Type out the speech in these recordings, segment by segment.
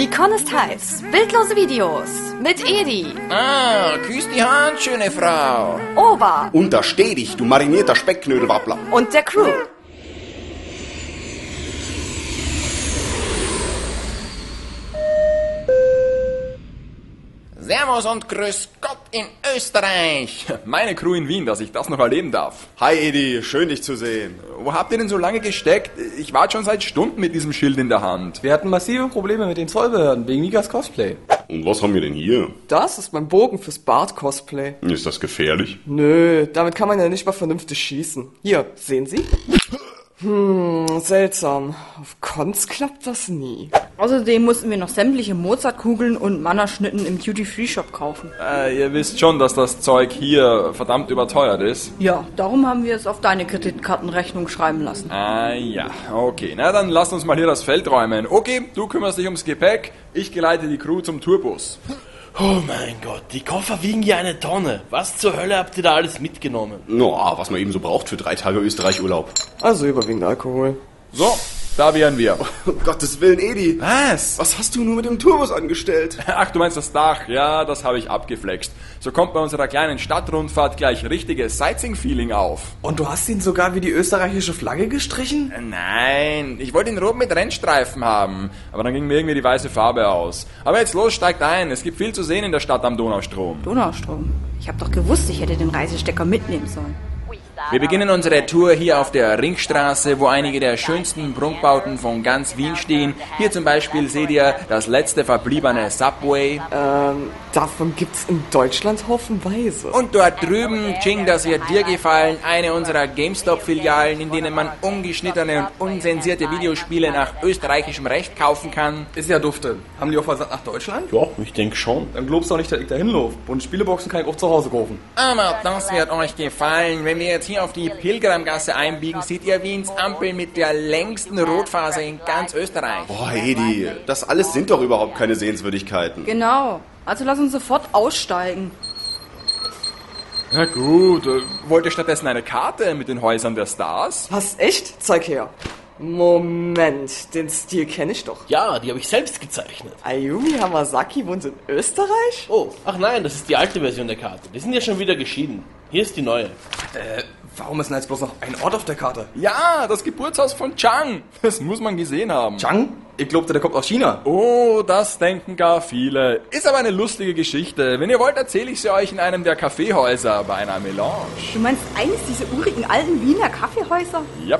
Die Con ist heiß. Bildlose Videos mit Edi, Ah, küss die Hand, schöne Frau. Ober Und da steh dich, du marinierter Speckknödelwappler. und der Crew. Servus und grüß Gott in Österreich. Meine Crew in Wien, dass ich das noch erleben darf. Hi Edi, schön dich zu sehen. Wo habt ihr denn so lange gesteckt? Ich warte schon seit Stunden mit diesem Schild in der Hand. Wir hatten massive Probleme mit den Zollbehörden wegen Mikas Cosplay. Und was haben wir denn hier? Das ist mein Bogen fürs Bart-Cosplay. Ist das gefährlich? Nö, damit kann man ja nicht mal vernünftig schießen. Hier, sehen Sie? Hm, seltsam. Auf Cons klappt das nie. Außerdem mussten wir noch sämtliche Mozartkugeln und Mannerschnitten im Duty-Free-Shop kaufen. Äh, ihr wisst schon, dass das Zeug hier verdammt überteuert ist. Ja, darum haben wir es auf deine Kreditkartenrechnung schreiben lassen. Ah ja, okay. Na dann lasst uns mal hier das Feld räumen. Okay, du kümmerst dich ums Gepäck, ich geleite die Crew zum Tourbus. Oh mein Gott, die Koffer wiegen ja eine Tonne. Was zur Hölle habt ihr da alles mitgenommen? No, was man eben so braucht für drei Tage Österreich-Urlaub. Also überwiegend Alkohol. So, da wären wir. Um Gottes Willen, Edi. Was? Was hast du nur mit dem Tourbus angestellt? Ach, du meinst das Dach? Ja, das habe ich abgeflext. So kommt bei unserer kleinen Stadtrundfahrt gleich richtiges Sightseeing-Feeling auf. Und du hast ihn sogar wie die österreichische Flagge gestrichen? Äh, Nein, ich wollte ihn rot mit Rennstreifen haben, aber dann ging mir irgendwie die weiße Farbe aus. Aber jetzt los, steigt ein, es gibt viel zu sehen in der Stadt am Donaustrom. Donaustrom. Ich hab doch gewusst, ich hätte den Reisestecker mitnehmen sollen. Wir beginnen unsere Tour hier auf der Ringstraße, wo einige der schönsten Prunkbauten von ganz Wien stehen. Hier zum Beispiel seht ihr das letzte verbliebene Subway. Ähm, davon gibt's in Deutschland haufenweise. Und dort drüben, Ching, das wird dir gefallen, eine unserer GameStop-Filialen, in denen man ungeschnittene und unzensierte Videospiele nach österreichischem Recht kaufen kann. Ist ja dufte. Haben die auch versagt nach Deutschland? Ja, ich denke schon. Dann glaubst du auch nicht, dass ich da hinlaufe. Und Spieleboxen kann ich auch zu Hause kaufen. Aber das wird euch gefallen. Wenn wir jetzt hier auf die Pilgrimgasse einbiegen, seht ihr Wiens Ampel mit der längsten Rotphase in ganz Österreich. Boah, Edi, das alles sind doch überhaupt keine Sehenswürdigkeiten. Genau. Also lass uns sofort aussteigen. Na gut, äh, wollt ihr stattdessen eine Karte mit den Häusern der Stars? Was, echt? Zeig her. Moment, den Stil kenne ich doch. Ja, die habe ich selbst gezeichnet. Ayumi Hamasaki wohnt in Österreich? Oh, ach nein, das ist die alte Version der Karte. Die sind ja schon wieder geschieden. Hier ist die neue. Äh, warum ist denn jetzt bloß noch ein Ort auf der Karte? Ja, das Geburtshaus von Chang. Das muss man gesehen haben. Chang? Ich glaubte, der kommt aus China. Oh, das denken gar viele. Ist aber eine lustige Geschichte. Wenn ihr wollt, erzähle ich sie euch in einem der Kaffeehäuser bei einer Melange. Du meinst eines dieser urigen alten Wiener Kaffeehäuser? Ja.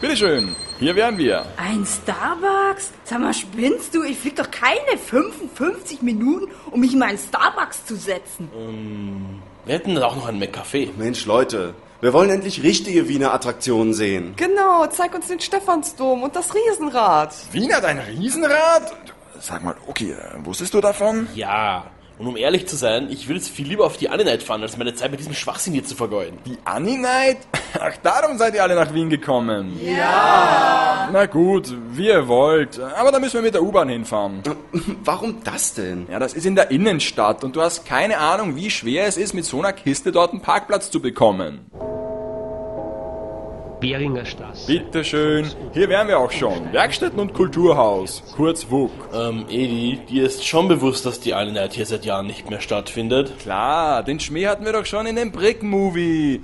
Bitteschön, hier wären wir. Ein Starbucks? Sag mal, spinnst du? Ich flieg doch keine 55 Minuten, um mich in meinen Starbucks zu setzen. Wir hätten auch noch einen McCafé. Mensch, Leute, wir wollen endlich richtige Wiener Attraktionen sehen. Genau, zeig uns den Stephansdom und das Riesenrad. Wien hat ein Riesenrad? Sag mal, okay, äh, wusstest du davon? Ja. Und um ehrlich zu sein, ich würde jetzt viel lieber auf die Anne fahren, als meine Zeit mit diesem Schwachsinn hier zu vergeuden. Die Annie Night? Ach, darum seid ihr alle nach Wien gekommen. Ja. Na gut, wie ihr wollt. Aber da müssen wir mit der U-Bahn hinfahren. Warum das denn? Ja, das ist in der Innenstadt und du hast keine Ahnung, wie schwer es ist, mit so einer Kiste dort einen Parkplatz zu bekommen. Beringer Straße. Bitteschön. Hier wären wir auch schon. Werkstätten und Kulturhaus. Kurz WUK. Ähm, Edi, dir ist schon bewusst, dass die Night hier seit Jahren nicht mehr stattfindet? Klar, den Schmäh hatten wir doch schon in dem Brick-Movie.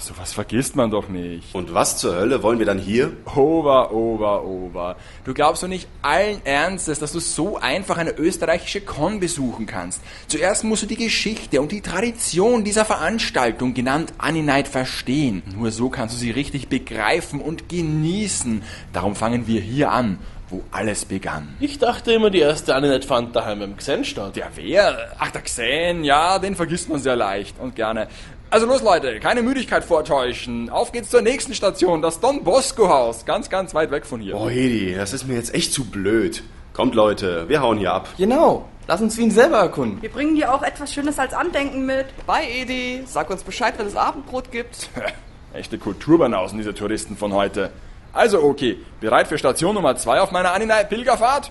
Sowas vergisst man doch nicht. Und was zur Hölle wollen wir dann hier? Ober, ober, ober. Du glaubst doch nicht allen Ernstes, dass du so einfach eine österreichische Con besuchen kannst. Zuerst musst du die Geschichte und die Tradition dieser Veranstaltung, genannt Annie Night, verstehen. Nur so kannst du sie richtig begreifen und genießen. Darum fangen wir hier an, wo alles begann. Ich dachte immer, die erste Anne Night fand daheim beim Xen statt. Der wer? Ach, der Xen, ja, den vergisst man sehr leicht und gerne. Also los Leute, keine Müdigkeit vortäuschen. Auf geht's zur nächsten Station, das Don Bosco Haus. Ganz, ganz weit weg von hier. Boah, Edi, das ist mir jetzt echt zu blöd. Kommt Leute, wir hauen hier ab. Genau. Lass uns Wien selber erkunden. Wir bringen dir auch etwas Schönes als Andenken mit. Bye, Edi. Sag uns Bescheid, wenn es Abendbrot gibt. Echte Kulturbanausen, diese Touristen von heute. Also okay, bereit für Station Nummer 2 auf meiner Anina Pilgerfahrt?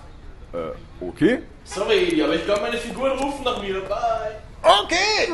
Äh, okay. Sorry, Edi, aber ich glaube, meine Figuren rufen nach mir. Bye. Okay.